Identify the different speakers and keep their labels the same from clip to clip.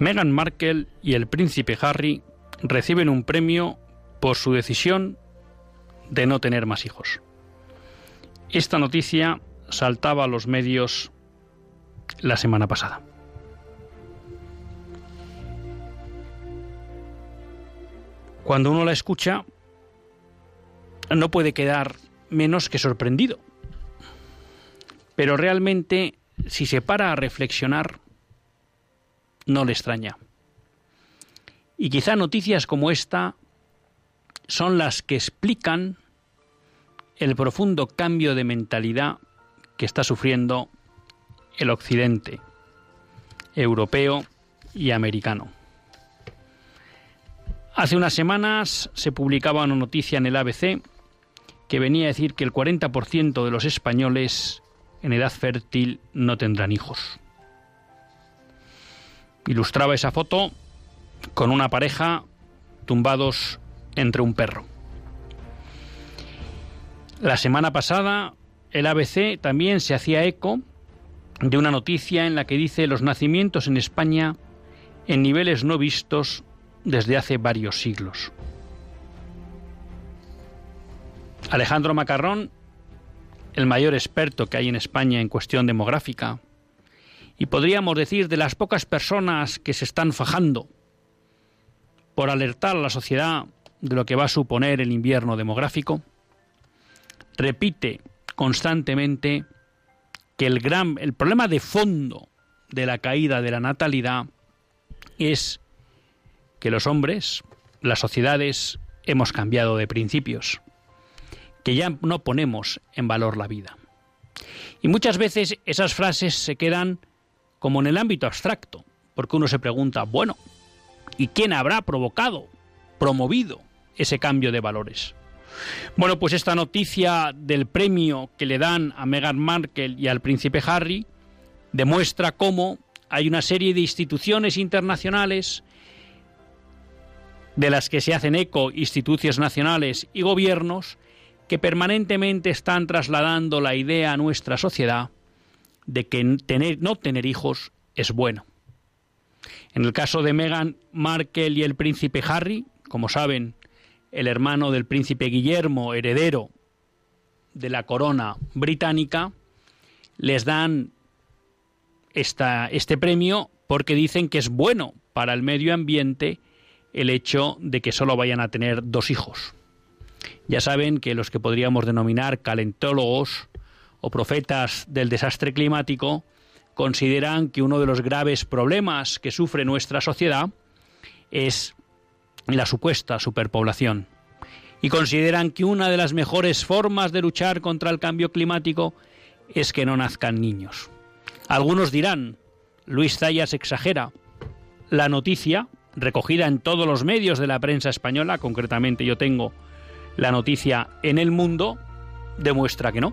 Speaker 1: Meghan Markle y el príncipe Harry reciben un premio por su decisión de no tener más hijos. Esta noticia saltaba a los medios la semana pasada. Cuando uno la escucha, no puede quedar menos que sorprendido. Pero realmente, si se para a reflexionar, no le extraña. Y quizá noticias como esta son las que explican el profundo cambio de mentalidad que está sufriendo el occidente europeo y americano. Hace unas semanas se publicaba una noticia en el ABC que venía a decir que el 40% de los españoles en edad fértil no tendrán hijos ilustraba esa foto con una pareja tumbados entre un perro. La semana pasada el ABC también se hacía eco de una noticia en la que dice los nacimientos en España en niveles no vistos desde hace varios siglos. Alejandro Macarrón, el mayor experto que hay en España en cuestión demográfica, y podríamos decir de las pocas personas que se están fajando por alertar a la sociedad de lo que va a suponer el invierno demográfico, repite constantemente que el gran el problema de fondo de la caída de la natalidad es que los hombres, las sociedades hemos cambiado de principios, que ya no ponemos en valor la vida. Y muchas veces esas frases se quedan como en el ámbito abstracto, porque uno se pregunta, bueno, ¿y quién habrá provocado, promovido ese cambio de valores? Bueno, pues esta noticia del premio que le dan a Meghan Markle y al príncipe Harry demuestra cómo hay una serie de instituciones internacionales de las que se hacen eco instituciones nacionales y gobiernos que permanentemente están trasladando la idea a nuestra sociedad de que tener, no tener hijos es bueno. En el caso de Meghan Markle y el príncipe Harry, como saben, el hermano del príncipe Guillermo, heredero de la corona británica, les dan esta, este premio porque dicen que es bueno para el medio ambiente el hecho de que solo vayan a tener dos hijos. Ya saben que los que podríamos denominar calentólogos o profetas del desastre climático consideran que uno de los graves problemas que sufre nuestra sociedad es la supuesta superpoblación. Y consideran que una de las mejores formas de luchar contra el cambio climático es que no nazcan niños. Algunos dirán, Luis Zayas exagera. La noticia, recogida en todos los medios de la prensa española, concretamente yo tengo la noticia en el mundo, demuestra que no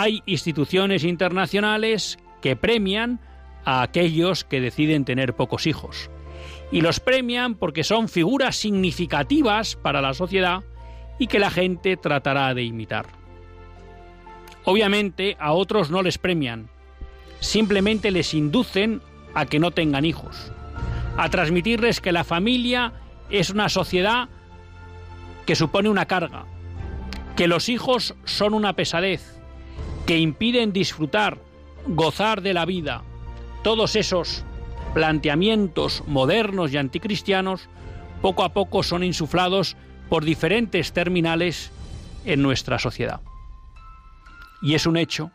Speaker 1: hay instituciones internacionales que premian a aquellos que deciden tener pocos hijos. Y los premian porque son figuras significativas para la sociedad y que la gente tratará de imitar. Obviamente a otros no les premian, simplemente les inducen a que no tengan hijos. a transmitirles que la familia es una sociedad que supone una carga, que los hijos son una pesadez, que impiden disfrutar, gozar de la vida. Todos esos planteamientos modernos y anticristianos poco a poco son insuflados por diferentes terminales en nuestra sociedad. Y es un hecho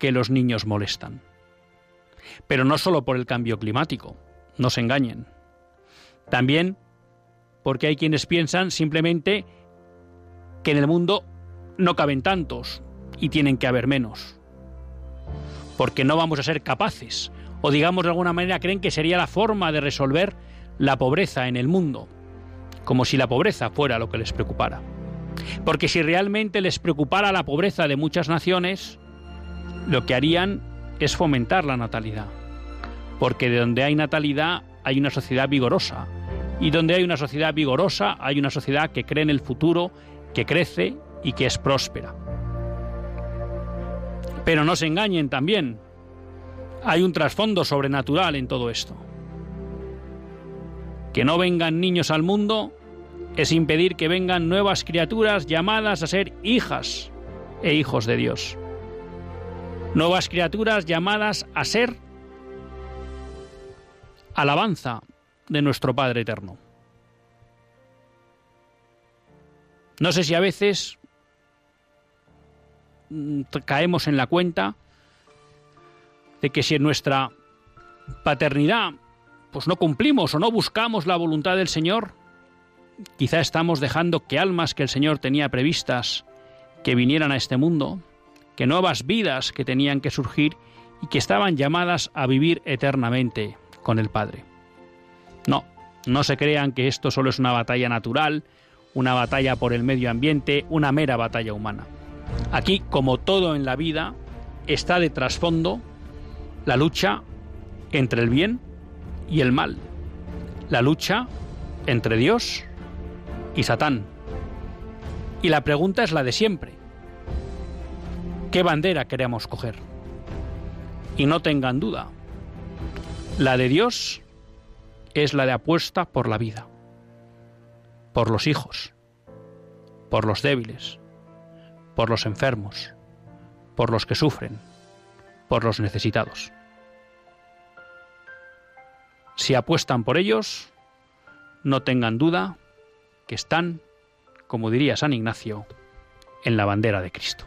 Speaker 1: que los niños molestan. Pero no solo por el cambio climático, no se engañen. También porque hay quienes piensan simplemente que en el mundo no caben tantos y tienen que haber menos. Porque no vamos a ser capaces, o digamos de alguna manera creen que sería la forma de resolver la pobreza en el mundo, como si la pobreza fuera lo que les preocupara. Porque si realmente les preocupara la pobreza de muchas naciones, lo que harían es fomentar la natalidad. Porque de donde hay natalidad hay una sociedad vigorosa. Y donde hay una sociedad vigorosa hay una sociedad que cree en el futuro, que crece y que es próspera. Pero no se engañen también. Hay un trasfondo sobrenatural en todo esto. Que no vengan niños al mundo es impedir que vengan nuevas criaturas llamadas a ser hijas e hijos de Dios. Nuevas criaturas llamadas a ser alabanza de nuestro Padre Eterno. No sé si a veces caemos en la cuenta de que si en nuestra paternidad pues no cumplimos o no buscamos la voluntad del Señor, quizá estamos dejando que almas que el Señor tenía previstas que vinieran a este mundo, que nuevas vidas que tenían que surgir y que estaban llamadas a vivir eternamente con el Padre. No, no se crean que esto solo es una batalla natural, una batalla por el medio ambiente, una mera batalla humana. Aquí, como todo en la vida, está de trasfondo la lucha entre el bien y el mal, la lucha entre Dios y Satán. Y la pregunta es la de siempre. ¿Qué bandera queremos coger? Y no tengan duda, la de Dios es la de apuesta por la vida, por los hijos, por los débiles, por los enfermos, por los que sufren, por los necesitados. Si apuestan por ellos, no tengan duda que están, como diría San Ignacio, en la bandera de Cristo.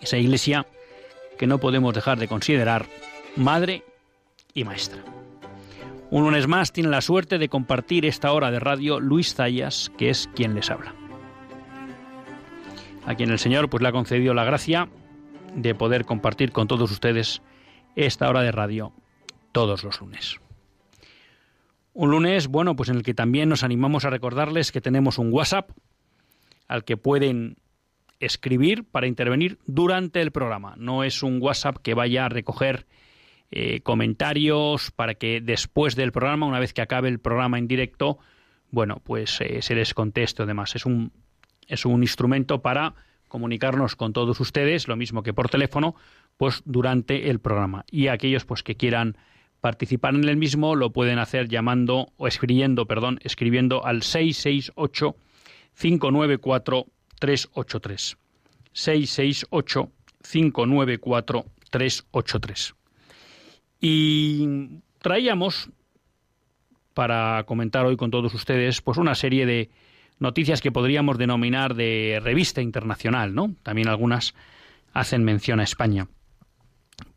Speaker 1: esa iglesia que no podemos dejar de considerar madre y maestra. Un lunes más tiene la suerte de compartir esta hora de radio Luis Zayas, que es quien les habla. A quien el Señor pues le ha concedido la gracia de poder compartir con todos ustedes esta hora de radio todos los lunes. Un lunes, bueno, pues en el que también nos animamos a recordarles que tenemos un WhatsApp al que pueden escribir para intervenir durante el programa. No es un WhatsApp que vaya a recoger eh, comentarios para que después del programa, una vez que acabe el programa en directo, bueno, pues eh, se les conteste además. Es un, es un instrumento para comunicarnos con todos ustedes, lo mismo que por teléfono, pues durante el programa. Y aquellos pues que quieran participar en el mismo lo pueden hacer llamando o escribiendo, perdón, escribiendo al 668 594 383. 668 594 383. Y traíamos para comentar hoy con todos ustedes pues una serie de noticias que podríamos denominar de revista internacional, ¿no? También algunas hacen mención a España.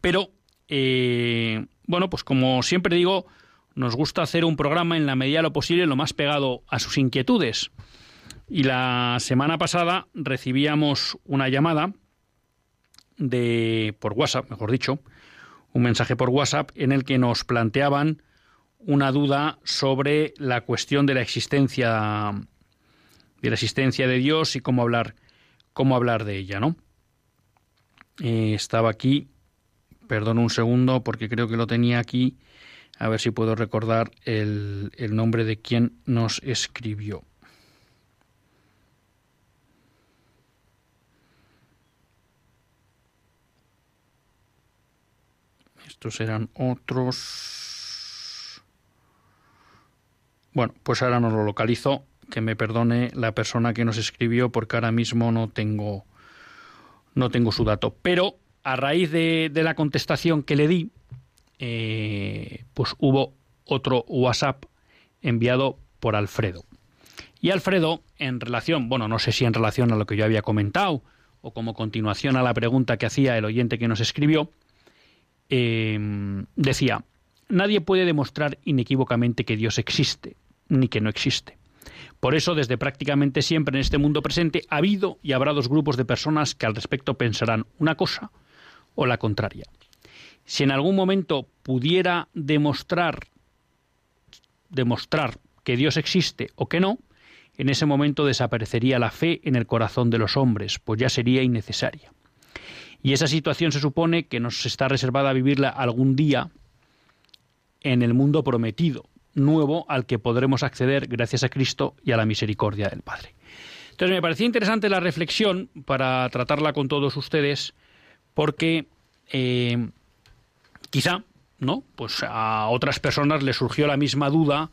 Speaker 1: Pero, eh, bueno, pues como siempre digo, nos gusta hacer un programa en la medida de lo posible lo más pegado a sus inquietudes. Y la semana pasada recibíamos una llamada de por WhatsApp, mejor dicho, un mensaje por WhatsApp en el que nos planteaban una duda sobre la cuestión de la existencia de la existencia de Dios y cómo hablar cómo hablar de ella, ¿no? Eh, estaba aquí, perdón un segundo porque creo que lo tenía aquí, a ver si puedo recordar el, el nombre de quien nos escribió. Estos eran otros. Bueno, pues ahora no lo localizo. Que me perdone la persona que nos escribió porque ahora mismo no tengo no tengo su dato. Pero a raíz de, la contestación que le di, eh, pues hubo otro WhatsApp enviado por Alfredo. Y Alfredo, en relación, bueno, no sé si en relación a lo que yo había comentado o como continuación a la pregunta que hacía el oyente que nos escribió, Em, decía, nadie puede demostrar inequívocamente que Dios existe, ni que no existe. Por eso, desde prácticamente siempre en este mundo presente, ha habido y habrá dos grupos de personas que al respecto pensarán una cosa o la contraria. Si en algún momento pudiera demostrar, demostrar que Dios existe o que no, en ese momento desaparecería la fe en el corazón de los hombres, pues ya sería innecesaria. Y esa situación se supone que nos está reservada a vivirla algún día en el mundo prometido, nuevo al que podremos acceder gracias a Cristo y a la misericordia del Padre. Entonces me parecía interesante la reflexión para tratarla con todos ustedes, porque eh, quizá, ¿no? Pues a otras personas les surgió la misma duda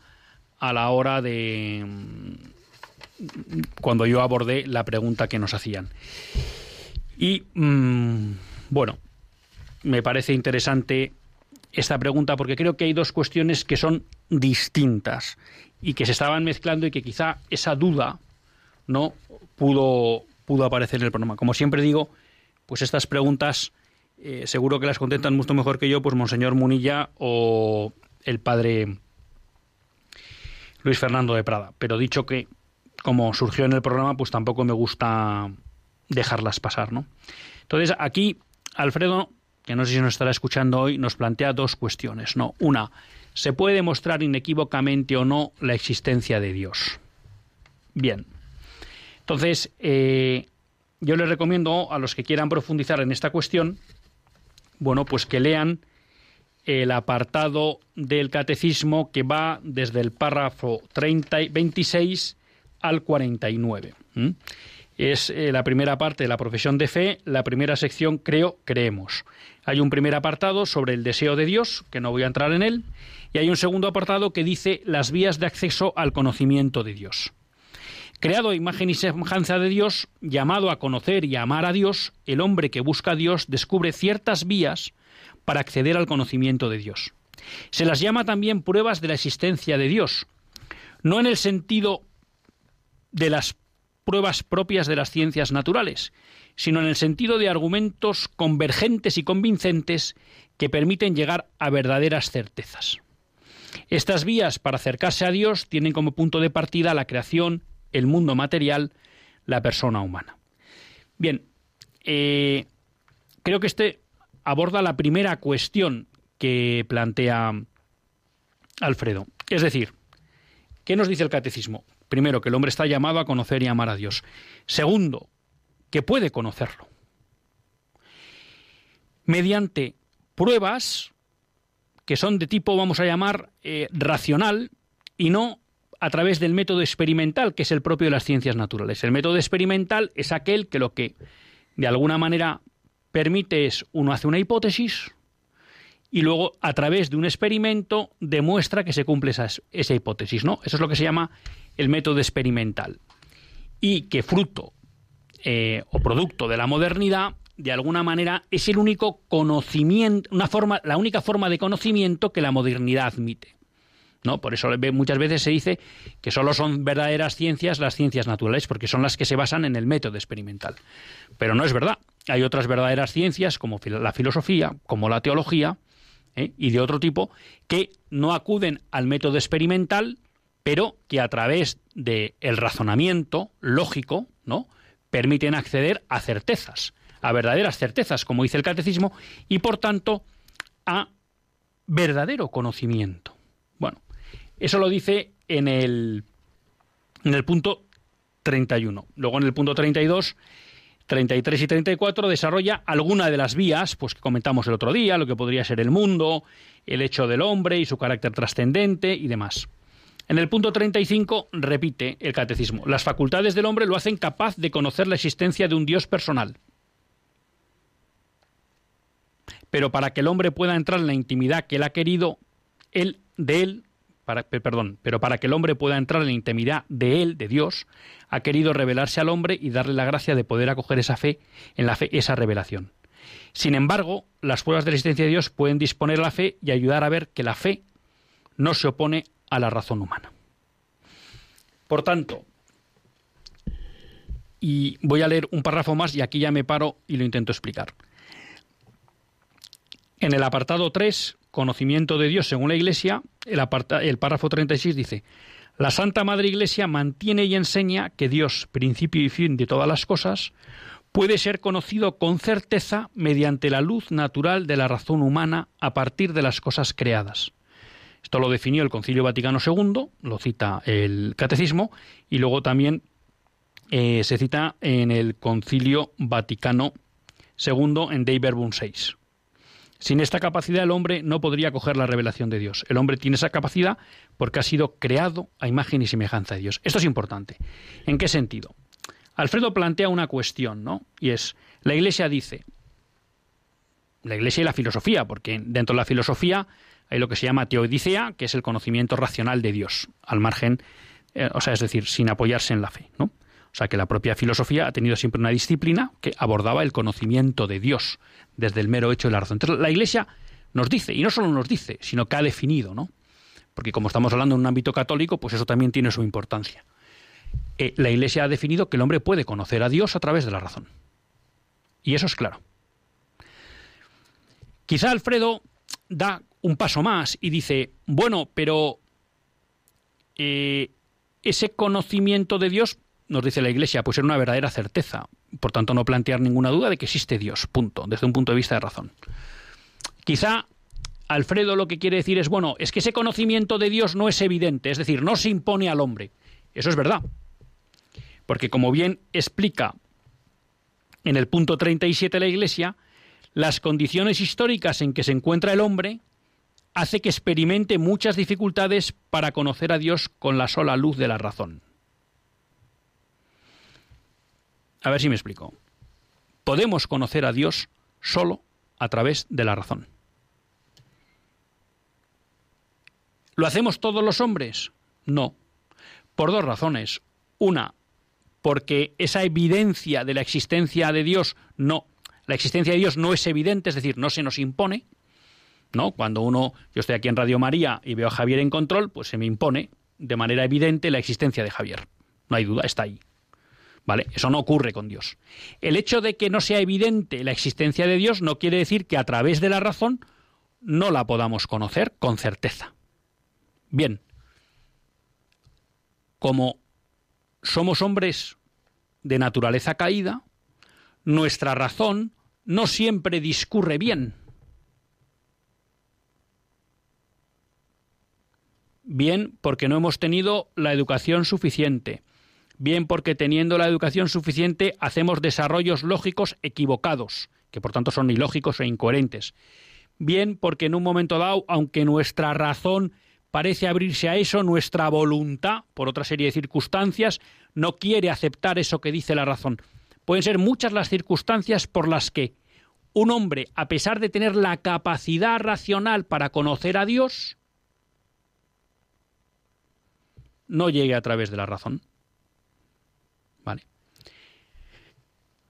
Speaker 1: a la hora de cuando yo abordé la pregunta que nos hacían. Y mm, bueno, me parece interesante esta pregunta porque creo que hay dos cuestiones que son distintas y que se estaban mezclando y que quizá esa duda no pudo, pudo aparecer en el programa. Como siempre digo, pues estas preguntas eh, seguro que las contestan mucho mejor que yo, pues Monseñor Munilla o el padre Luis Fernando de Prada. Pero dicho que, como surgió en el programa, pues tampoco me gusta dejarlas pasar, ¿no? Entonces, aquí Alfredo, que no sé si nos estará escuchando hoy, nos plantea dos cuestiones, ¿no? Una, ¿se puede demostrar inequívocamente o no la existencia de Dios? Bien. Entonces, eh, yo les recomiendo a los que quieran profundizar en esta cuestión, bueno, pues que lean el apartado del catecismo que va desde el párrafo 30, 26 al 49 es eh, la primera parte de la profesión de fe, la primera sección creo, creemos. Hay un primer apartado sobre el deseo de Dios, que no voy a entrar en él, y hay un segundo apartado que dice las vías de acceso al conocimiento de Dios. Creado a imagen y semejanza de Dios, llamado a conocer y a amar a Dios, el hombre que busca a Dios descubre ciertas vías para acceder al conocimiento de Dios. Se las llama también pruebas de la existencia de Dios, no en el sentido de las pruebas propias de las ciencias naturales, sino en el sentido de argumentos convergentes y convincentes que permiten llegar a verdaderas certezas. Estas vías para acercarse a Dios tienen como punto de partida la creación, el mundo material, la persona humana. Bien, eh, creo que este aborda la primera cuestión que plantea Alfredo. Es decir, ¿qué nos dice el catecismo? Primero, que el hombre está llamado a conocer y amar a Dios. Segundo, que puede conocerlo. Mediante pruebas que son de tipo, vamos a llamar, eh, racional y no a través del método experimental, que es el propio de las ciencias naturales. El método experimental es aquel que lo que de alguna manera permite es, uno hace una hipótesis y luego a través de un experimento demuestra que se cumple esa, esa hipótesis, ¿no? Eso es lo que se llama el método experimental. Y que fruto eh, o producto de la modernidad, de alguna manera, es el único conocimiento, una forma, la única forma de conocimiento que la modernidad admite. ¿No? Por eso muchas veces se dice que solo son verdaderas ciencias las ciencias naturales, porque son las que se basan en el método experimental. Pero no es verdad. Hay otras verdaderas ciencias, como la filosofía, como la teología, ¿eh? y de otro tipo, que no acuden al método experimental, pero que a través del razonamiento lógico, ¿no? permiten acceder a certezas, a verdaderas certezas, como dice el catecismo, y por tanto a verdadero conocimiento. Bueno, eso lo dice en el, en el punto 31. Luego en el punto 32 33 y 34 desarrolla alguna de las vías pues, que comentamos el otro día, lo que podría ser el mundo, el hecho del hombre y su carácter trascendente y demás. En el punto 35 repite el catecismo, las facultades del hombre lo hacen capaz de conocer la existencia de un Dios personal. Pero para que el hombre pueda entrar en la intimidad que él ha querido, él de él perdón, pero para que el hombre pueda entrar en la intimidad de él, de Dios, ha querido revelarse al hombre y darle la gracia de poder acoger esa fe, en la fe, esa revelación. Sin embargo, las pruebas de la existencia de Dios pueden disponer la fe y ayudar a ver que la fe no se opone a la razón humana. Por tanto, y voy a leer un párrafo más y aquí ya me paro y lo intento explicar. En el apartado 3 conocimiento de Dios según la Iglesia, el, el párrafo 36 dice, la Santa Madre Iglesia mantiene y enseña que Dios, principio y fin de todas las cosas, puede ser conocido con certeza mediante la luz natural de la razón humana a partir de las cosas creadas. Esto lo definió el Concilio Vaticano II, lo cita el Catecismo, y luego también eh, se cita en el Concilio Vaticano II en Dei Verbum 6. Sin esta capacidad el hombre no podría coger la revelación de Dios. El hombre tiene esa capacidad porque ha sido creado a imagen y semejanza de Dios. Esto es importante. ¿En qué sentido? Alfredo plantea una cuestión, ¿no? Y es, la Iglesia dice, la Iglesia y la filosofía, porque dentro de la filosofía hay lo que se llama teodicea, que es el conocimiento racional de Dios, al margen, eh, o sea, es decir, sin apoyarse en la fe, ¿no? O sea, que la propia filosofía ha tenido siempre una disciplina que abordaba el conocimiento de Dios desde el mero hecho de la razón. Entonces, la Iglesia nos dice, y no solo nos dice, sino que ha definido, ¿no? Porque como estamos hablando en un ámbito católico, pues eso también tiene su importancia. Eh, la Iglesia ha definido que el hombre puede conocer a Dios a través de la razón. Y eso es claro. Quizá Alfredo da un paso más y dice, bueno, pero eh, ese conocimiento de Dios nos dice la Iglesia, pues es una verdadera certeza. Por tanto, no plantear ninguna duda de que existe Dios, punto, desde un punto de vista de razón. Quizá Alfredo lo que quiere decir es, bueno, es que ese conocimiento de Dios no es evidente, es decir, no se impone al hombre. Eso es verdad. Porque como bien explica en el punto 37 la Iglesia, las condiciones históricas en que se encuentra el hombre hace que experimente muchas dificultades para conocer a Dios con la sola luz de la razón. A ver si me explico. Podemos conocer a Dios solo a través de la razón. ¿Lo hacemos todos los hombres? No. Por dos razones. Una, porque esa evidencia de la existencia de Dios no, la existencia de Dios no es evidente, es decir, no se nos impone. ¿No? Cuando uno, yo estoy aquí en Radio María y veo a Javier en control, pues se me impone de manera evidente la existencia de Javier. No hay duda, está ahí. ¿Vale? Eso no ocurre con Dios. El hecho de que no sea evidente la existencia de Dios no quiere decir que a través de la razón no la podamos conocer con certeza. Bien, como somos hombres de naturaleza caída, nuestra razón no siempre discurre bien. bien porque no hemos tenido la educación suficiente, bien porque teniendo la educación suficiente hacemos desarrollos lógicos equivocados, que por tanto son ilógicos e incoherentes, bien porque en un momento dado, aunque nuestra razón parece abrirse a eso, nuestra voluntad, por otra serie de circunstancias, no quiere aceptar eso que dice la razón. Pueden ser muchas las circunstancias por las que un hombre, a pesar de tener la capacidad racional para conocer a Dios, no llegue a través de la razón. ¿Vale?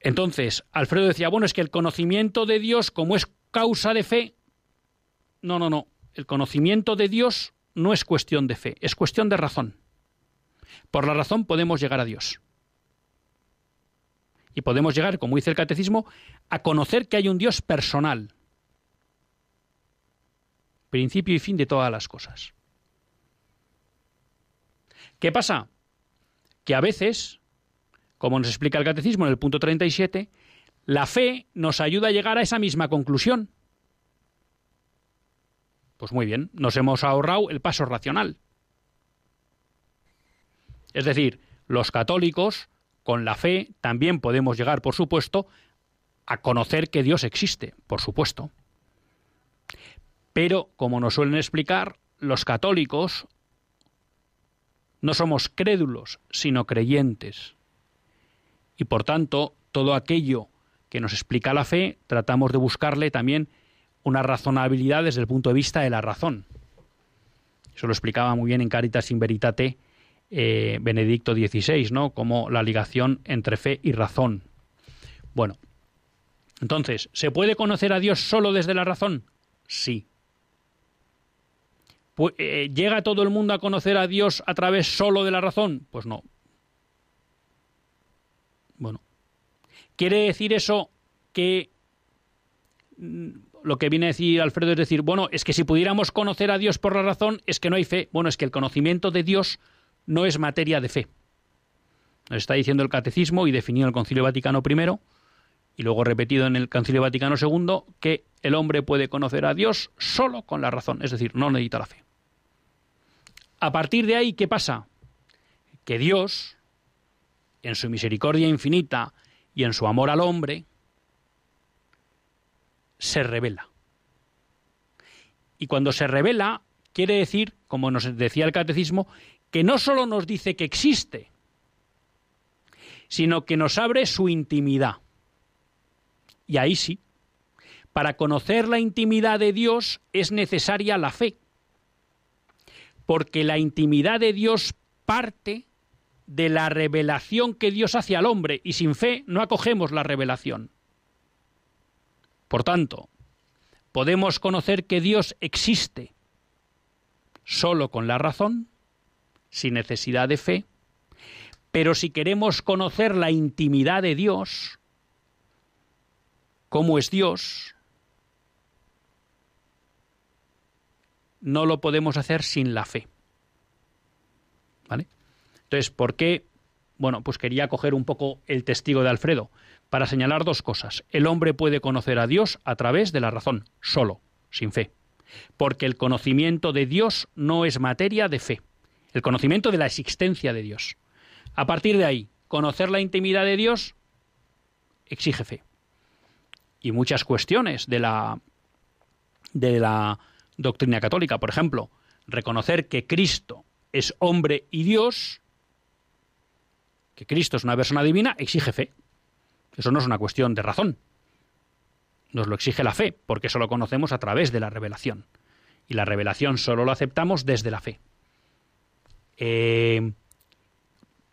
Speaker 1: Entonces, Alfredo decía, bueno, es que el conocimiento de Dios, como es causa de fe, no, no, no. El conocimiento de Dios no es cuestión de fe, es cuestión de razón. Por la razón podemos llegar a Dios. Y podemos llegar, como dice el catecismo, a conocer que hay un Dios personal. Principio y fin de todas las cosas. ¿Qué pasa? Que a veces, como nos explica el catecismo en el punto 37, la fe nos ayuda a llegar a esa misma conclusión. Pues muy bien, nos hemos ahorrado el paso racional. Es decir, los católicos, con la fe, también podemos llegar, por supuesto, a conocer que Dios existe, por supuesto. Pero, como nos suelen explicar, los católicos no somos crédulos, sino creyentes. Y por tanto, todo aquello que nos explica la fe, tratamos de buscarle también una razonabilidad desde el punto de vista de la razón. Eso lo explicaba muy bien en Caritas in Veritate eh, Benedicto XVI, ¿no? Como la ligación entre fe y razón. Bueno, entonces, ¿se puede conocer a Dios solo desde la razón? Sí. Eh, ¿Llega todo el mundo a conocer a Dios a través solo de la razón? Pues no. Bueno, ¿quiere decir eso que mm, lo que viene a decir Alfredo es decir, bueno, es que si pudiéramos conocer a Dios por la razón, es que no hay fe. Bueno, es que el conocimiento de Dios no es materia de fe. Nos está diciendo el Catecismo y definido el Concilio Vaticano I y luego repetido en el Concilio Vaticano II que el hombre puede conocer a Dios solo con la razón, es decir, no necesita la fe. A partir de ahí, ¿qué pasa? Que Dios, en su misericordia infinita y en su amor al hombre, se revela. Y cuando se revela, quiere decir, como nos decía el catecismo, que no solo nos dice que existe, sino que nos abre su intimidad. Y ahí sí, para conocer la intimidad de Dios es necesaria la fe, porque la intimidad de Dios parte de la revelación que Dios hace al hombre, y sin fe no acogemos la revelación. Por tanto, podemos conocer que Dios existe solo con la razón, sin necesidad de fe, pero si queremos conocer la intimidad de Dios, cómo es Dios, no lo podemos hacer sin la fe. ¿Vale? Entonces, ¿por qué? Bueno, pues quería coger un poco el testigo de Alfredo para señalar dos cosas. El hombre puede conocer a Dios a través de la razón, solo, sin fe. Porque el conocimiento de Dios no es materia de fe. El conocimiento de la existencia de Dios. A partir de ahí, conocer la intimidad de Dios exige fe. Y muchas cuestiones de la, de la doctrina católica, por ejemplo, reconocer que Cristo es hombre y Dios, que Cristo es una persona divina, exige fe. Eso no es una cuestión de razón. Nos lo exige la fe, porque eso lo conocemos a través de la revelación. Y la revelación solo lo aceptamos desde la fe. Eh,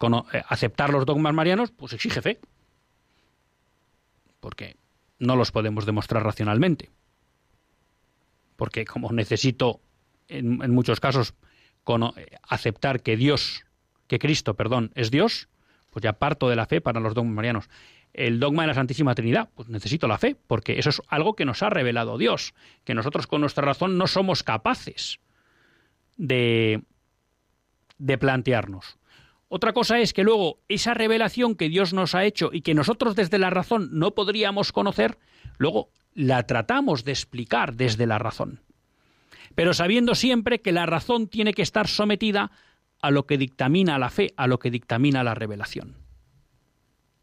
Speaker 1: eh, aceptar los dogmas marianos, pues exige fe. Porque no los podemos demostrar racionalmente. Porque como necesito, en, en muchos casos, aceptar que Dios, que Cristo, perdón, es Dios, pues ya parto de la fe para los dogmas marianos el dogma de la Santísima Trinidad? Pues necesito la fe, porque eso es algo que nos ha revelado Dios, que nosotros con nuestra razón no somos capaces de, de plantearnos. Otra cosa es que luego esa revelación que Dios nos ha hecho y que nosotros desde la razón no podríamos conocer, luego la tratamos de explicar desde la razón. pero sabiendo siempre que la razón tiene que estar sometida a lo que dictamina la fe, a lo que dictamina la revelación.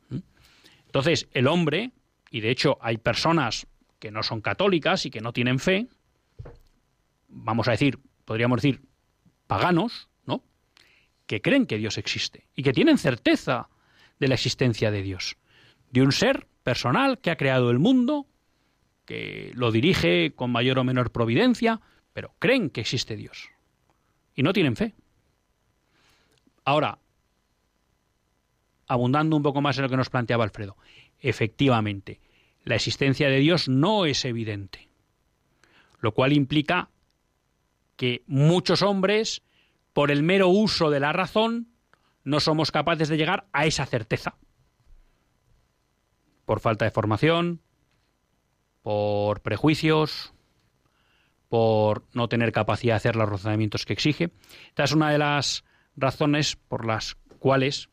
Speaker 1: ¿Mm? Entonces, el hombre, y de hecho hay personas que no son católicas y que no tienen fe, vamos a decir, podríamos decir, paganos, ¿no? Que creen que Dios existe y que tienen certeza de la existencia de Dios, de un ser personal que ha creado el mundo, que lo dirige con mayor o menor providencia, pero creen que existe Dios y no tienen fe. Ahora, abundando un poco más en lo que nos planteaba Alfredo, efectivamente, la existencia de Dios no es evidente, lo cual implica que muchos hombres, por el mero uso de la razón, no somos capaces de llegar a esa certeza. Por falta de formación, por prejuicios, por no tener capacidad de hacer los razonamientos que exige. Esta es una de las razones por las cuales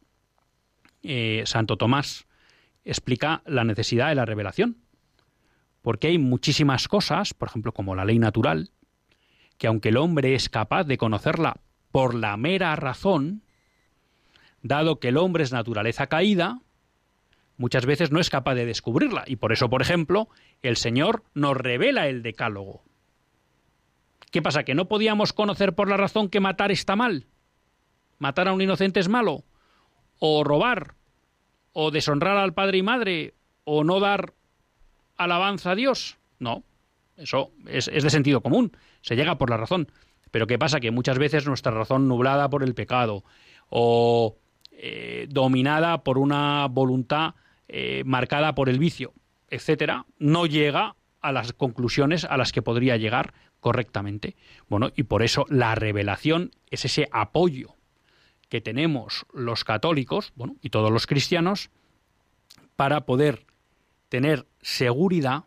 Speaker 1: eh, Santo Tomás explica la necesidad de la revelación. Porque hay muchísimas cosas, por ejemplo, como la ley natural, que aunque el hombre es capaz de conocerla por la mera razón, dado que el hombre es naturaleza caída, muchas veces no es capaz de descubrirla. Y por eso, por ejemplo, el Señor nos revela el decálogo. ¿Qué pasa? ¿Que no podíamos conocer por la razón que matar está mal? ¿Matar a un inocente es malo? ¿O robar? ¿O deshonrar al padre y madre? ¿O no dar alabanza a Dios? No, eso es, de sentido común, se llega por la razón. Pero ¿qué pasa? Que muchas veces nuestra razón nublada por el pecado o eh, dominada por una voluntad eh, marcada por el vicio, etcétera, no llega a las conclusiones a las que podría llegar correctamente. Bueno, y por eso la revelación es ese apoyo que tenemos los católicos, bueno, y todos los cristianos para poder tener seguridad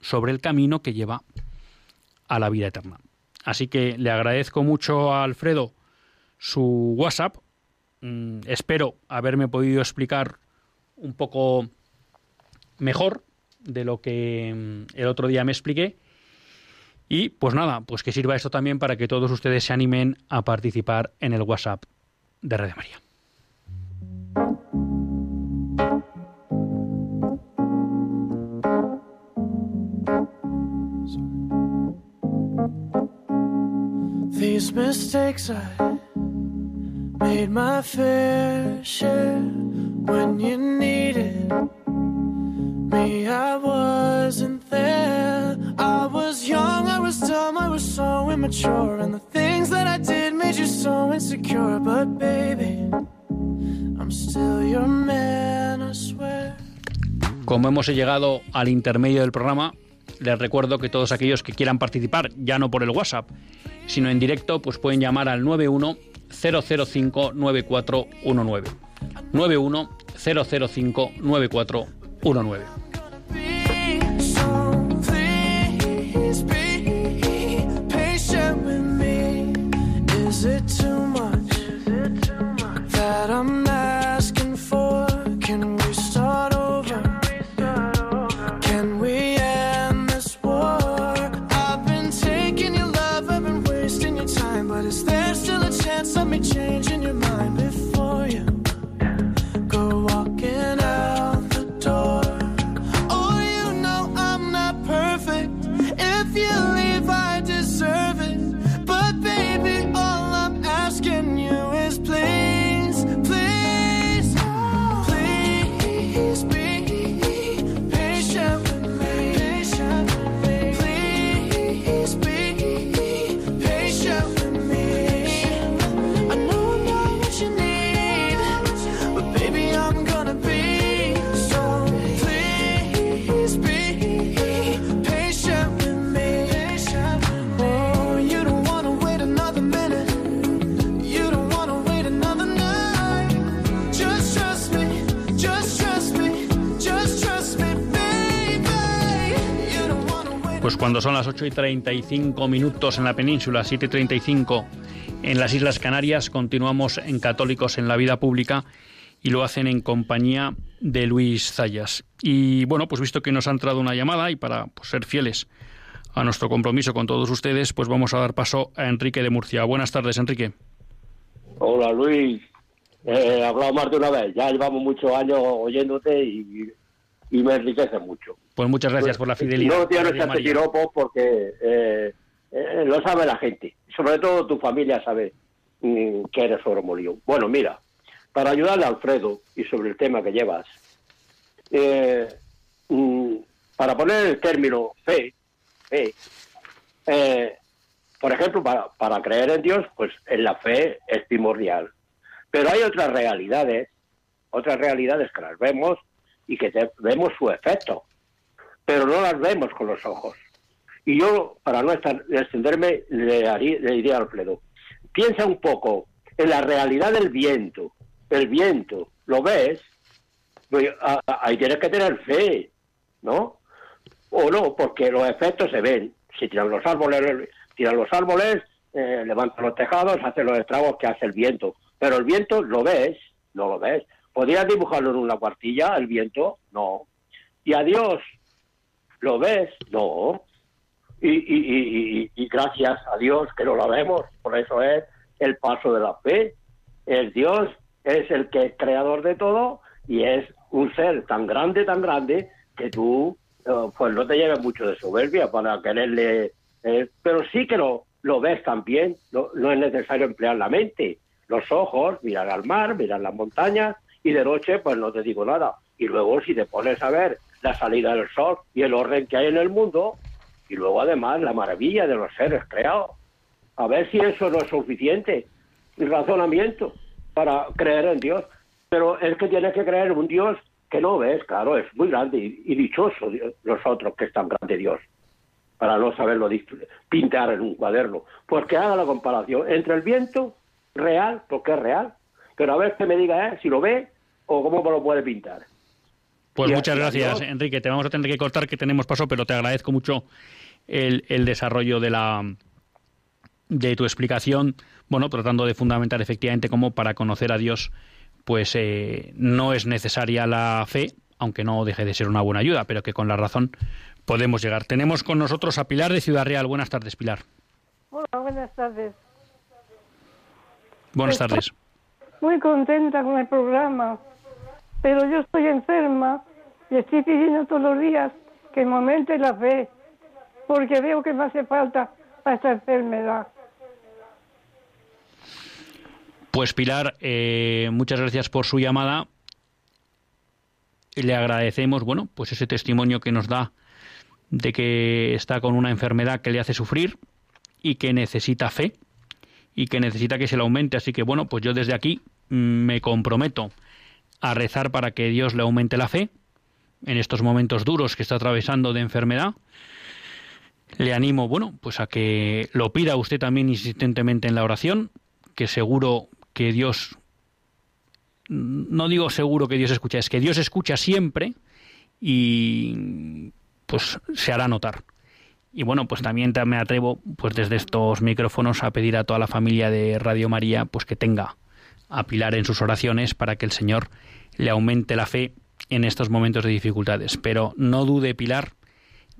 Speaker 1: sobre el camino que lleva a la vida eterna. Así que le agradezco mucho a Alfredo su WhatsApp. Mm, espero haberme podido explicar un poco mejor de lo que mm, el otro día me expliqué. Y pues nada, pues que sirva esto también para que todos ustedes se animen a participar en el WhatsApp de Red María. These mistakes I made my fair share when you needed me. I wasn't there. I was young, I was dumb, I was so immature. And the things that I did made you so insecure. But baby, I'm still your man, I swear. Como hemos llegado al intermedio del programa, les recuerdo que todos aquellos que quieran participar, ya no por el WhatsApp, sino en directo, pues pueden llamar al 91 005 9419. 91 005 9419. cuando son 8 y 35 minutos en la península, 7 y 35 en las Islas Canarias, continuamos en Católicos en la Vida Pública y lo hacen en compañía de Luis Zayas. Y bueno, pues visto que nos ha entrado una llamada y para pues, ser fieles a nuestro compromiso con todos ustedes, pues vamos a dar paso a Enrique de Murcia. Buenas tardes, Enrique.
Speaker 2: Hola, Luis. He hablado más de una vez. Ya llevamos muchos años oyéndote y, me enriquece mucho.
Speaker 1: Pues muchas gracias por la fidelidad.
Speaker 2: No que hacer piropos porque eh, eh, lo sabe la gente. Sobre todo tu familia sabe mm, que eres oro molido. Bueno, mira, para ayudarle a Alfredo y sobre el tema que llevas, eh, mm, para poner el término fe, fe eh, por ejemplo, para, para creer en Dios, pues en la fe es primordial. Pero hay otras realidades, otras realidades que las vemos y que vemos su efecto, pero no las vemos con los ojos. Y yo, para no extenderme, le, le diría a Alfredo, piensa un poco en la realidad del viento. El viento, ¿lo ves? Pues, ahí tienes que tener fe, ¿no? O no, porque los efectos se ven. Si tiran los árboles, tiran los árboles, eh, levantan los tejados, hacen los estragos que hace el viento. Pero el viento lo ves, no lo ves. ¿Podrías dibujarlo en una cuartilla, el viento? No. ¿Y a Dios lo ves? No. Y, y, y, gracias a Dios que no lo vemos, por eso es el paso de la fe. El Dios es el que es creador de todo y es un ser tan grande, tan grande, que tú eh, pues no te lleves mucho de soberbia para quererle, eh, pero sí que lo, lo ves también, no, no es necesario emplear la mente, los ojos, mirar al mar, mirar las montañas y de noche pues no te digo nada. Y luego si te pones a ver la salida del sol y el orden que hay en el mundo y luego además la maravilla de los seres creados. A ver si eso no es suficiente, el razonamiento para creer en Dios. Pero es que tienes que creer en un Dios que no ves, claro, es muy grande y, dichoso los otros que es tan grande Dios, para no saberlo pintar en un cuaderno. Pues que haga la comparación entre el viento real, porque es real, pero a ver que me diga ¿eh? si lo ve o cómo lo puede pintar.
Speaker 1: Pues muchas gracias, Enrique. Te vamos a tener que cortar, que tenemos paso, pero te agradezco mucho el, el desarrollo de la de tu explicación, bueno, tratando de fundamentar efectivamente cómo para conocer a Dios, pues eh, no es necesaria la fe, aunque no deje de ser una buena ayuda, pero que con la razón podemos llegar. Tenemos con nosotros a Pilar de Ciudad Real. Buenas tardes, Pilar.
Speaker 3: Hola, buenas tardes.
Speaker 1: Buenas tardes.
Speaker 3: Muy contenta con el programa, pero yo estoy enferma y estoy pidiendo todos los días que momente la fe, porque veo que me hace falta a esta enfermedad.
Speaker 1: Pues Pilar, eh, muchas gracias por su llamada. Le agradecemos, bueno, pues ese testimonio que nos da de que está con una enfermedad que le hace sufrir y que necesita fe y que necesita que se le aumente. Así que bueno, pues yo desde aquí mm, me comprometo a rezar para que Dios le aumente la fe en estos momentos duros que está atravesando de enfermedad. Le animo, bueno, pues a que lo pida usted también insistentemente en la oración, que seguro que Dios, no digo seguro que Dios escucha, es que Dios escucha siempre y pues se hará notar. Y bueno, pues también me atrevo, pues desde estos micrófonos, a pedir a toda la familia de Radio María, pues que tenga a Pilar en sus oraciones para que el Señor le aumente la fe en estos momentos de dificultades. Pero no dude, Pilar,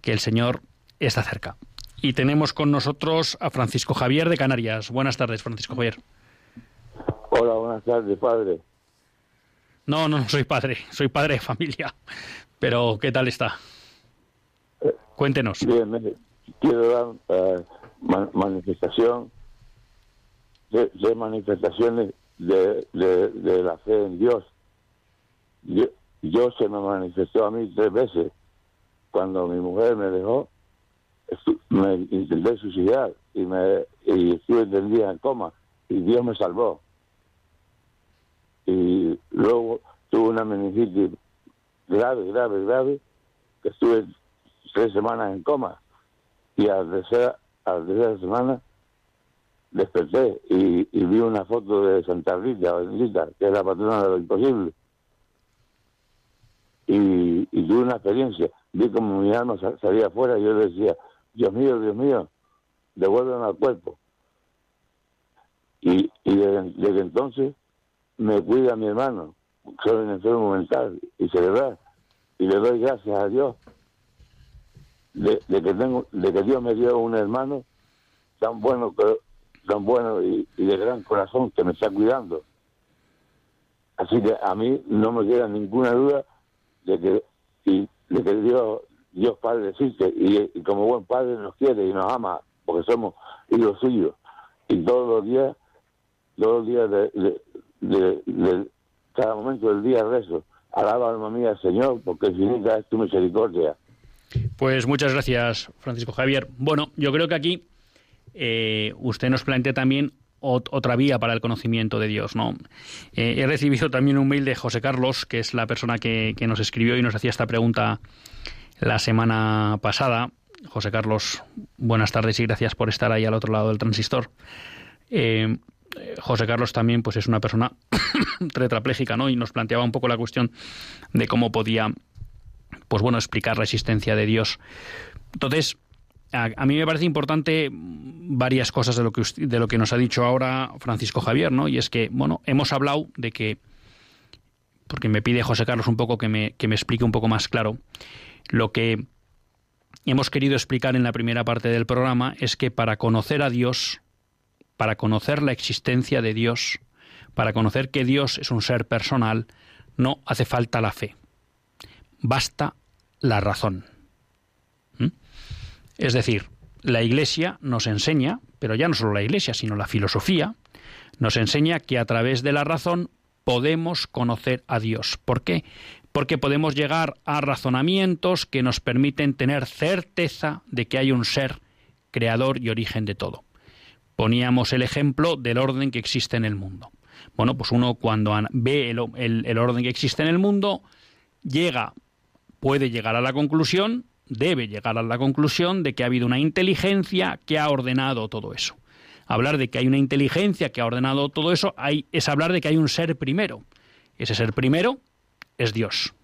Speaker 1: que el Señor está cerca. Y tenemos con nosotros a Francisco Javier de Canarias. Buenas tardes, Francisco Javier.
Speaker 4: Hola, buenas tardes, padre.
Speaker 1: No, no, no soy padre, soy padre de familia. Pero, ¿qué tal está? Cuéntenos.
Speaker 4: Bien, quiero dar eh, manifestación de, manifestaciones de, de, la fe en Dios. Dios se me manifestó a mí tres veces. Cuando mi mujer me dejó, me intenté suicidar y, me, y estuve tendida en coma y Dios me salvó. Y luego tuve una meningitis grave, grave, grave, que estuve tres semanas en coma y a la tercera, a la tercera semana desperté y, vi una foto de Santa Rita, bendita, que es la patrona de lo imposible. Y, tuve una experiencia, vi como mi alma salía afuera y yo decía, Dios mío, Dios mío, devuélveme al cuerpo. Y, y desde, entonces me cuida mi hermano, soy un enfermo mental y cerebral, y le doy gracias a Dios de, que tengo, de que Dios me dio un hermano tan bueno, tan bueno y, de gran corazón que me está cuidando. Así que a mí no me queda ninguna duda de que, y, de que Dios, Dios Padre existe y, como buen Padre nos quiere y nos ama porque somos hijos suyos. Y todos los días, todos los días de, de, cada momento del día rezo. Alaba alma mía, Señor, porque infinita es tu misericordia.
Speaker 1: Pues muchas gracias, Francisco Javier. Bueno, yo creo que aquí eh, usted nos plantea también otra vía para el conocimiento de Dios, ¿no? Eh, he recibido también un mail de José Carlos, que es la persona que, nos escribió y nos hacía esta pregunta la semana pasada. José Carlos, buenas tardes y gracias por estar ahí al otro lado del transistor. Eh, José Carlos también pues es una persona tetrapléjica, ¿no? Y nos planteaba un poco la cuestión de cómo podía pues bueno, explicar la existencia de Dios. Entonces, a, mí me parece importante varias cosas de lo que de lo que nos ha dicho ahora Francisco Javier, ¿no? Y es que, bueno, hemos hablado de que porque me pide José Carlos un poco que me, que me explique un poco más claro lo que hemos querido explicar en la primera parte del programa es que para conocer a Dios, para conocer la existencia de Dios, para conocer que Dios es un ser personal, no hace falta la fe. Basta la razón. Es decir, la Iglesia nos enseña, pero ya no solo la Iglesia, sino la filosofía, nos enseña que a través de la razón podemos conocer a Dios. ¿Por qué? Porque podemos llegar a razonamientos que nos permiten tener certeza de que hay un ser creador y origen de todo. Poníamos el ejemplo del orden que existe en el mundo. Bueno, pues uno cuando ve el, el orden que existe en el mundo, llega, puede llegar a la conclusión debe llegar a la conclusión de que ha habido una inteligencia que ha ordenado todo eso. Hablar de que hay una inteligencia que ha ordenado todo eso es hablar de que hay un ser primero. Ese ser primero es Dios.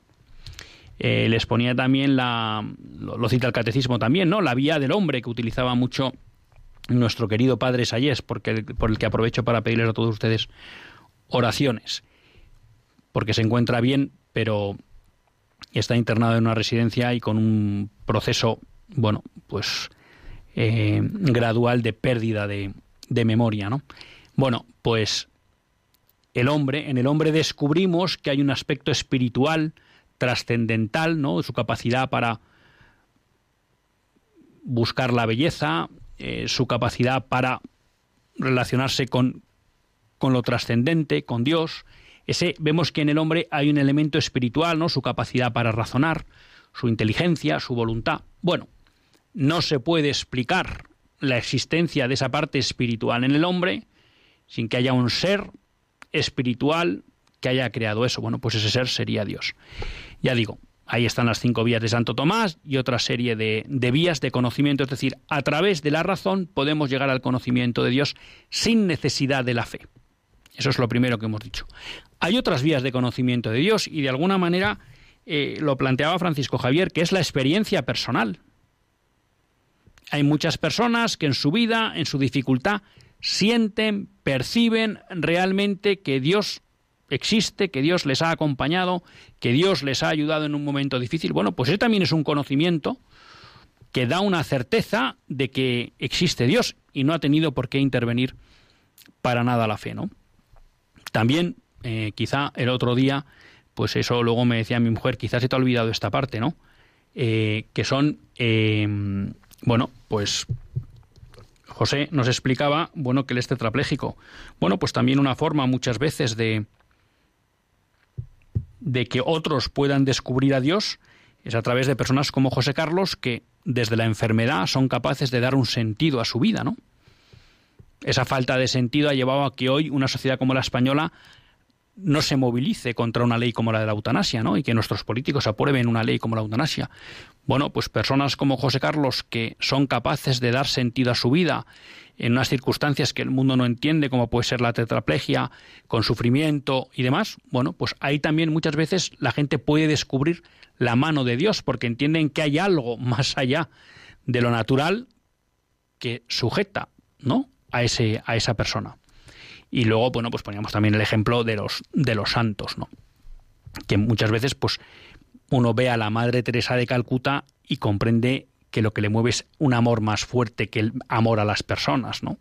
Speaker 1: Eh, les ponía también la, lo, cita el catecismo también, ¿no? La vía del hombre que utilizaba mucho nuestro querido padre Sayés, porque, por el que aprovecho para pedirles a todos ustedes oraciones, porque se encuentra bien, pero está internado en una residencia y con un proceso, bueno, pues eh, gradual de pérdida de, de memoria, ¿no? Bueno, pues el hombre, en el hombre descubrimos que hay un aspecto espiritual, trascendental, ¿no? Su capacidad para buscar la belleza, eh, su capacidad para relacionarse con, con lo trascendente, con Dios, ese vemos que en el hombre hay un elemento espiritual, ¿no? Su capacidad para razonar, su inteligencia, su voluntad. Bueno, no se puede explicar la existencia de esa parte espiritual en el hombre sin que haya un ser espiritual que haya creado eso. Bueno, pues ese ser sería Dios. Ya digo, ahí están las cinco vías de Santo Tomás y otra serie de, de, vías de conocimiento, es decir, a través de la razón podemos llegar al conocimiento de Dios sin necesidad de la fe. Eso es lo primero que hemos dicho. Hay otras vías de conocimiento de Dios y de alguna manera eh, lo planteaba Francisco Javier, que es la experiencia personal. Hay muchas personas que en su vida, en su dificultad, sienten, perciben realmente que Dios existe, que Dios les ha acompañado, que Dios les ha ayudado en un momento difícil. Bueno, pues ese también es un conocimiento que da una certeza de que existe Dios y no ha tenido por qué intervenir para nada la fe, ¿no? También eh, quizá el otro día, pues eso luego me decía mi mujer, quizás se te ha olvidado esta parte, ¿no? Eh, que son, eh, bueno, pues José nos explicaba, bueno, que él es tetrapléjico. Bueno, pues también una forma muchas veces de, de que otros puedan descubrir a Dios es a través de personas como José Carlos que desde la enfermedad son capaces de dar un sentido a su vida, ¿no? Esa falta de sentido ha llevado a que hoy una sociedad como la española no se movilice contra una ley como la de la eutanasia, ¿no? Y que nuestros políticos aprueben una ley como la eutanasia. Bueno, pues personas como José Carlos que son capaces de dar sentido a su vida en unas circunstancias que el mundo no entiende, como puede ser la tetraplegia, con sufrimiento y demás, bueno, pues ahí también muchas veces la gente puede descubrir la mano de Dios, porque entienden que hay algo más allá de lo natural que sujeta, ¿no? A ese, a esa persona. Y luego, bueno, pues poníamos también el ejemplo de los, de los santos, ¿no? Que muchas veces, pues, uno ve a la Madre Teresa de Calcuta y comprende que lo que le mueve es un amor más fuerte que el amor a las personas, ¿no?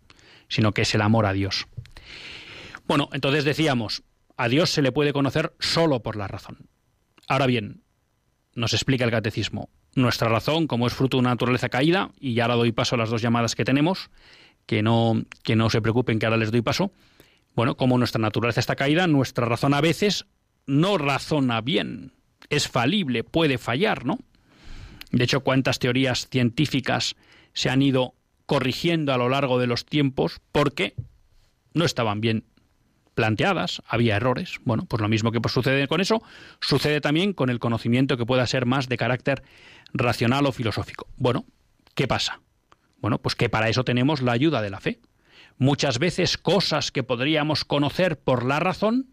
Speaker 1: Sino que es el amor a Dios. Bueno, entonces decíamos, a Dios se le puede conocer solo por la razón. Ahora bien, nos explica el catecismo, nuestra razón, como es fruto de una naturaleza caída, y ya ahora doy paso a las dos llamadas que tenemos, que no, que no se preocupen que ahora les doy paso, bueno, como nuestra naturaleza está caída, nuestra razón a veces no razona bien, es falible, puede fallar, ¿no? De hecho, cuántas teorías científicas se han ido corrigiendo a lo largo de los tiempos porque no estaban bien planteadas, había errores. Bueno, pues lo mismo que sucede con eso, sucede también con el conocimiento que pueda ser más de carácter racional o filosófico. Bueno, ¿qué pasa? Bueno, pues que para eso tenemos la ayuda de la fe. Muchas veces cosas que podríamos conocer por la razón,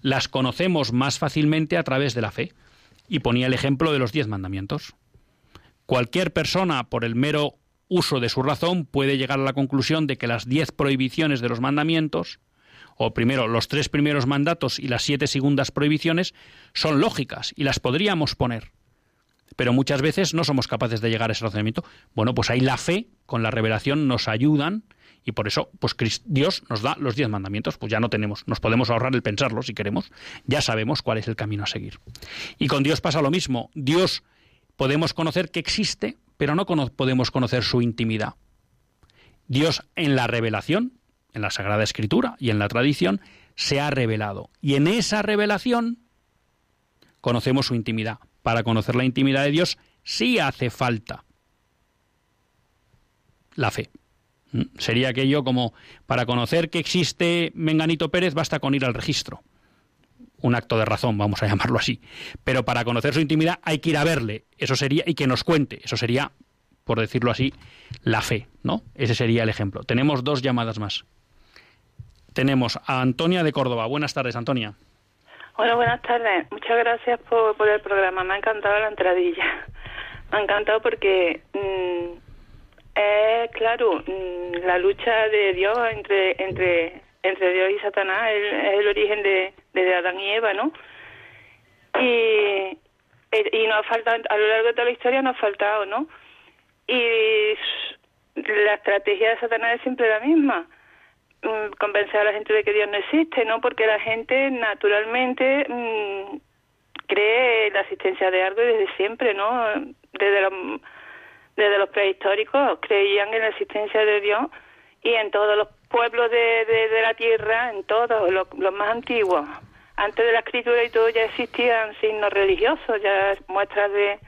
Speaker 1: las conocemos más fácilmente a través de la fe. Y ponía el ejemplo de los diez mandamientos. Cualquier persona, por el mero uso de su razón, puede llegar a la conclusión de que las diez prohibiciones de los mandamientos o primero los tres primeros mandatos y las siete segundas prohibiciones, son lógicas y las podríamos poner. Pero muchas veces no somos capaces de llegar a ese razonamiento. Bueno, pues ahí la fe con la revelación nos ayudan y por eso pues Dios nos da los diez mandamientos, pues ya no tenemos, nos podemos ahorrar el pensarlo si queremos, ya sabemos cuál es el camino a seguir. Y con Dios pasa lo mismo, Dios podemos conocer que existe, pero no podemos conocer su intimidad. Dios en la revelación en la Sagrada Escritura y en la tradición, se ha revelado. Y en esa revelación conocemos su intimidad. Para conocer la intimidad de Dios sí hace falta la fe. ¿Mm? Sería aquello como para conocer que existe Menganito Pérez basta con ir al registro. Un acto de razón, vamos a llamarlo así. Pero para conocer su intimidad hay que ir a verle. Eso sería, y que nos cuente. Eso sería, por decirlo así, la fe, ¿no? Ese sería el ejemplo. Tenemos dos llamadas más tenemos a Antonia de Córdoba. Buenas tardes, Antonia.
Speaker 5: Hola, buenas tardes. Muchas gracias por, el programa. Me ha encantado la entradilla. Me ha encantado porque mm, es, claro, mm, la lucha de Dios entre entre entre Dios y Satanás es el origen de, de Adán y Eva, ¿no? Y, y nos ha faltado, a lo largo de toda la historia nos ha faltado, ¿no? Y la estrategia de Satanás es siempre la misma Mm, convencer a la gente de que Dios no existe, ¿no? Porque la gente naturalmente mm, cree la existencia de algo desde siempre, ¿no? Desde los, desde los prehistóricos creían en la existencia de Dios y en todos los pueblos de, de, la tierra, en todos los, más antiguos. Antes de la escritura y todo ya existían signos religiosos, ya muestras de,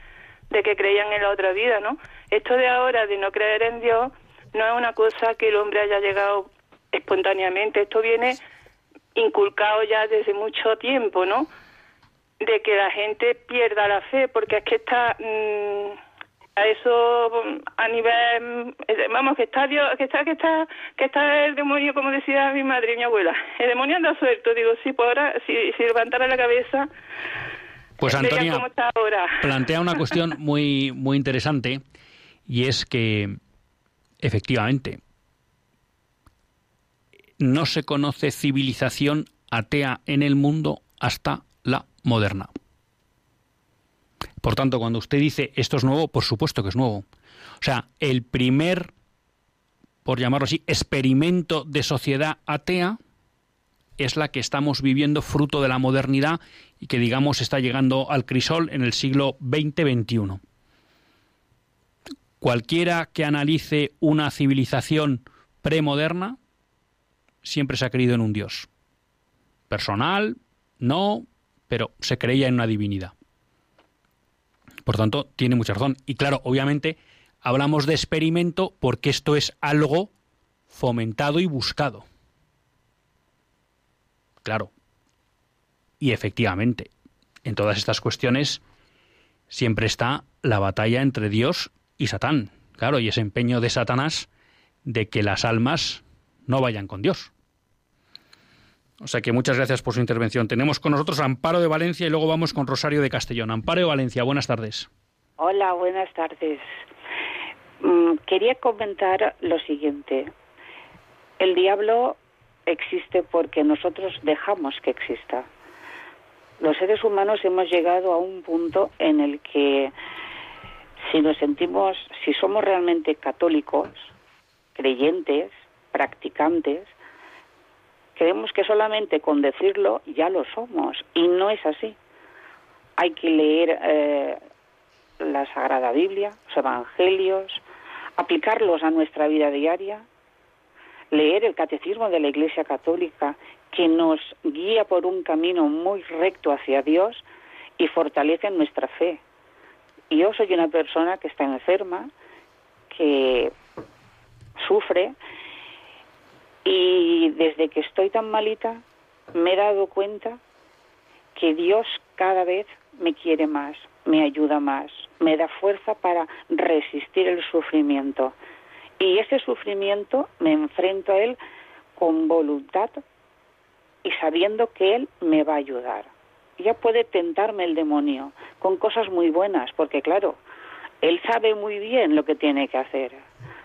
Speaker 5: de que creían en la otra vida, ¿no? Esto de ahora, de no creer en Dios, no es una cosa que el hombre haya llegado espontáneamente. Esto viene inculcado ya desde mucho tiempo, ¿no? De que la gente pierda la fe, porque es que está mm, eso a nivel eh, vamos que está Dios, que está que está que está el demonio como decía mi madre y mi abuela el demonio anda suelto digo sí pues ahora si, si levantara la cabeza
Speaker 1: pues Antonia plantea una cuestión muy muy interesante y es que efectivamente no se conoce civilización atea en el mundo hasta la moderna. Por tanto, cuando usted dice esto es nuevo, por supuesto que es nuevo. O sea, el primer, por llamarlo así, experimento de sociedad atea es la que estamos viviendo fruto de la modernidad y que digamos está llegando al crisol en el siglo XX-XXI. Cualquiera que analice una civilización premoderna siempre se ha creído en un Dios. Personal, no, pero se creía en una divinidad. Por tanto, tiene mucha razón. Y claro, obviamente, hablamos de experimento porque esto es algo fomentado y buscado. Claro. Y efectivamente, en todas estas cuestiones siempre está la batalla entre Dios y Satán. Claro, y ese empeño de Satanás de que las almas no vayan con Dios. O sea que muchas gracias por su intervención. Tenemos con nosotros a Amparo de Valencia y luego vamos con Rosario de Castellón. Amparo de Valencia, buenas tardes.
Speaker 6: Hola, buenas tardes. Mm, quería comentar lo siguiente. El diablo existe porque nosotros dejamos que exista. Los seres humanos hemos llegado a un punto en el que si nos sentimos, si somos realmente católicos, creyentes, practicantes, creemos que solamente con decirlo ya lo somos y no es así. Hay que leer eh, la Sagrada Biblia, los Evangelios, aplicarlos a nuestra vida diaria, leer el Catecismo de la Iglesia Católica que nos guía por un camino muy recto hacia Dios y fortalece nuestra fe. Yo soy una persona que está enferma, que sufre desde que estoy tan malita me he dado cuenta que Dios cada vez me quiere más, me ayuda más, me da fuerza para resistir el sufrimiento. Y ese sufrimiento me enfrento a Él con voluntad y sabiendo que Él me va a ayudar. Ya puede tentarme el demonio con cosas muy buenas, porque claro, Él sabe muy bien lo que tiene que hacer,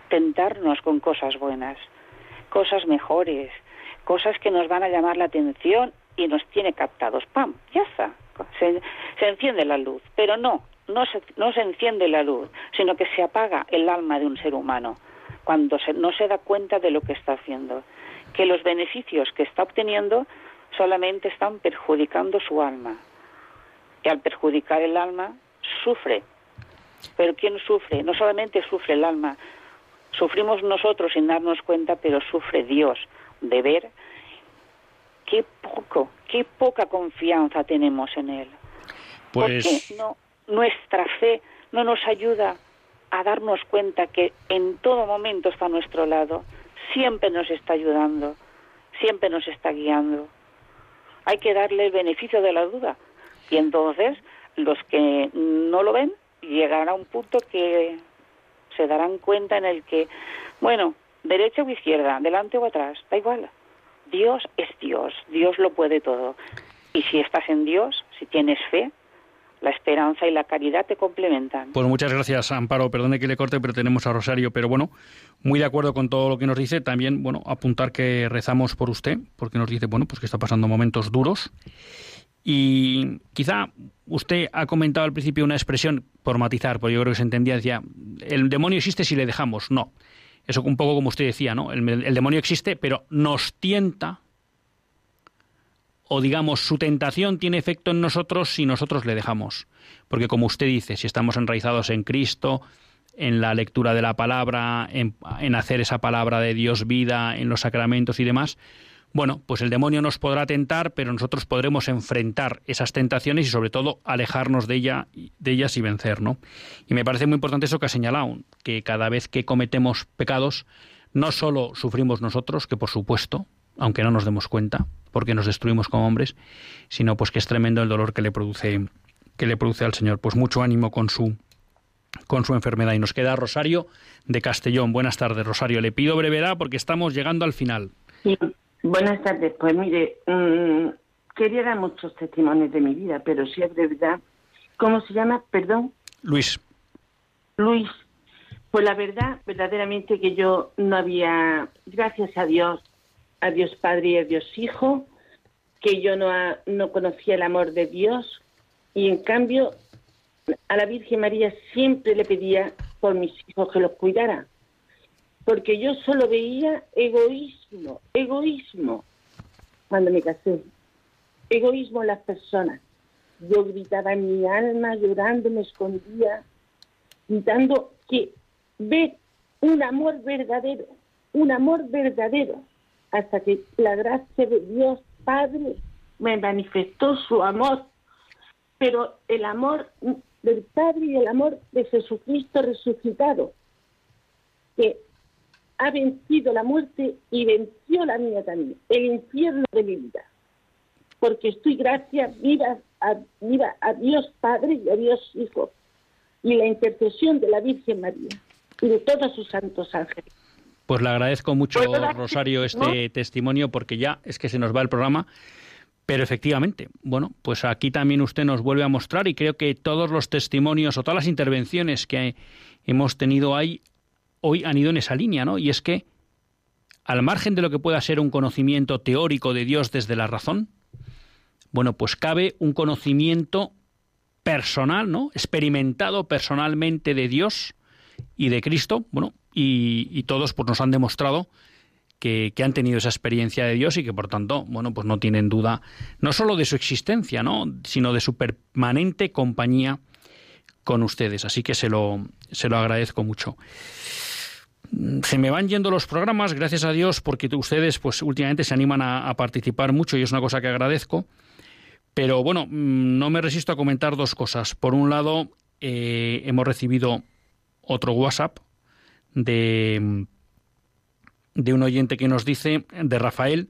Speaker 6: tentarnos con cosas buenas, cosas mejores, cosas que nos van a llamar la atención y nos tiene captados. ¡Pam! Ya está. Se, se enciende la luz, pero no, no se, no se enciende la luz, sino que se apaga el alma de un ser humano cuando no se da cuenta de lo que está haciendo, que los beneficios que está obteniendo solamente están perjudicando su alma. Y al perjudicar el alma, sufre. Pero ¿quién sufre? No solamente sufre el alma, sufrimos nosotros sin darnos cuenta, pero sufre Dios de ver qué poco, qué poca confianza tenemos en Él.
Speaker 1: Pues...
Speaker 6: Porque no, nuestra fe no nos ayuda a darnos cuenta que en todo momento está a nuestro lado, siempre nos está ayudando, siempre nos está guiando. Hay que darle el beneficio de la duda. Y entonces los que no lo ven llegarán a un punto que se darán cuenta en el que, bueno, derecha o izquierda, delante o atrás, da igual. Dios es Dios, Dios lo puede todo. Y si estás en Dios, si tienes fe, la esperanza y la caridad te complementan.
Speaker 1: Pues muchas gracias, Amparo. Perdone que le corte, pero tenemos a Rosario. Pero bueno, muy de acuerdo con todo lo que nos dice. También, bueno, apuntar que rezamos por usted, porque nos dice, bueno, pues que está pasando momentos duros. Y quizá usted ha comentado al principio una expresión, por matizar, porque yo creo que se entendía, decía, el demonio existe si le dejamos. No. Eso un poco como usted decía, ¿no? el demonio existe, pero nos tienta o digamos su tentación tiene efecto en nosotros si nosotros le dejamos. Porque como usted dice, si estamos enraizados en Cristo, en la lectura de la palabra, en, hacer esa palabra de Dios vida, en los sacramentos y demás, bueno, pues el demonio nos podrá tentar, pero nosotros podremos enfrentar esas tentaciones y sobre todo alejarnos de, ella, de ellas y vencer, ¿no? Y me parece muy importante eso que ha señalado, que cada vez que cometemos pecados, no solo sufrimos nosotros, que por supuesto, aunque no nos demos cuenta, porque nos destruimos como hombres, sino pues que es tremendo el dolor que le produce que le produce al Señor. Pues mucho ánimo con su con su enfermedad y nos queda Rosario de Castellón. Buenas tardes, Rosario. Le pido brevedad porque estamos llegando al final.
Speaker 7: Sí. Buenas tardes. Pues mire, mm, quería dar muchos testimonios de mi vida, pero si es brevedad. ¿Cómo se llama? Perdón.
Speaker 1: Luis.
Speaker 7: Luis. Pues la verdad, verdaderamente que yo no había, gracias a Dios, a Dios Padre y a Dios Hijo, que yo no, no conocía el amor de Dios y en cambio a la Virgen María siempre le pedía por mis hijos que los cuidara, porque yo solo veía egoísmo, egoísmo cuando me casé, egoísmo en las personas. Yo gritaba en mi alma, llorando, me escondía, gritando que ve un amor verdadero, un amor verdadero hasta que la gracia de Dios Padre me manifestó su amor, pero el amor del Padre y el amor de Jesucristo resucitado, que ha vencido la muerte y venció la mía también, el infierno de mi vida. Porque estoy gracias viva a, viva a Dios Padre y a Dios Hijo y la intercesión de la Virgen María y de todos sus santos ángeles.
Speaker 1: Pues le agradezco mucho, Rosario, este testimonio porque ya es que se nos va el programa. Pero efectivamente, bueno, pues aquí también usted nos vuelve a mostrar y creo que todos los testimonios o todas las intervenciones que hemos tenido ahí hoy han ido en esa línea, ¿no? Y es que, al margen de lo que pueda ser un conocimiento teórico de Dios desde la razón, bueno, pues cabe un conocimiento personal, ¿no? Experimentado personalmente de Dios y de Cristo, bueno, y, todos pues nos han demostrado que, han tenido esa experiencia de Dios y que por tanto, bueno, pues no tienen duda no solo de su existencia, ¿no? sino de su permanente compañía con ustedes. Así que se lo, se lo agradezco mucho. Se me van yendo los programas, gracias a Dios, porque ustedes, pues últimamente se animan a, participar mucho y es una cosa que agradezco. Pero bueno, mm, no me resisto a comentar dos cosas. Por un lado, eh, hemos recibido otro WhatsApp de, de un oyente que nos dice, de Rafael,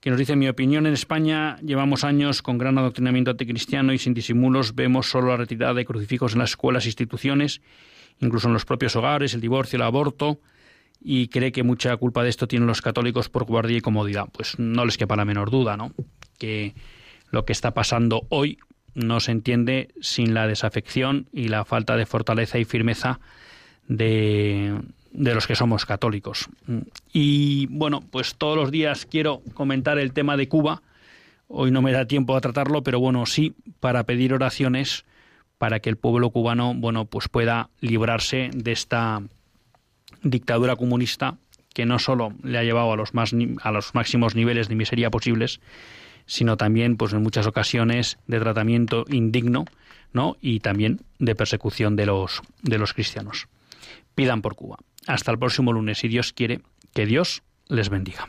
Speaker 1: que nos dice, mi opinión, en España llevamos años con gran adoctrinamiento anticristiano y sin disimulos vemos solo la retirada de crucifijos en las escuelas e instituciones, incluso en los propios hogares, el divorcio, el aborto, y cree que mucha culpa de esto tienen los católicos por guardia y comodidad. Pues no les quepa la menor duda, ¿no? Que lo que está pasando hoy no se entiende sin la desafección y la falta de fortaleza y firmeza de, de los que somos católicos. Y bueno, pues todos los días quiero comentar el tema de Cuba. Hoy no me da tiempo a tratarlo, pero bueno, sí para pedir oraciones para que el pueblo cubano, bueno, pues pueda librarse de esta dictadura comunista que no solo le ha llevado a los más a los máximos niveles de miseria posibles, sino también pues en muchas ocasiones de tratamiento indigno, ¿no? y también de persecución de los de los cristianos. Pidan por Cuba. Hasta el próximo lunes, si Dios quiere, que Dios les bendiga.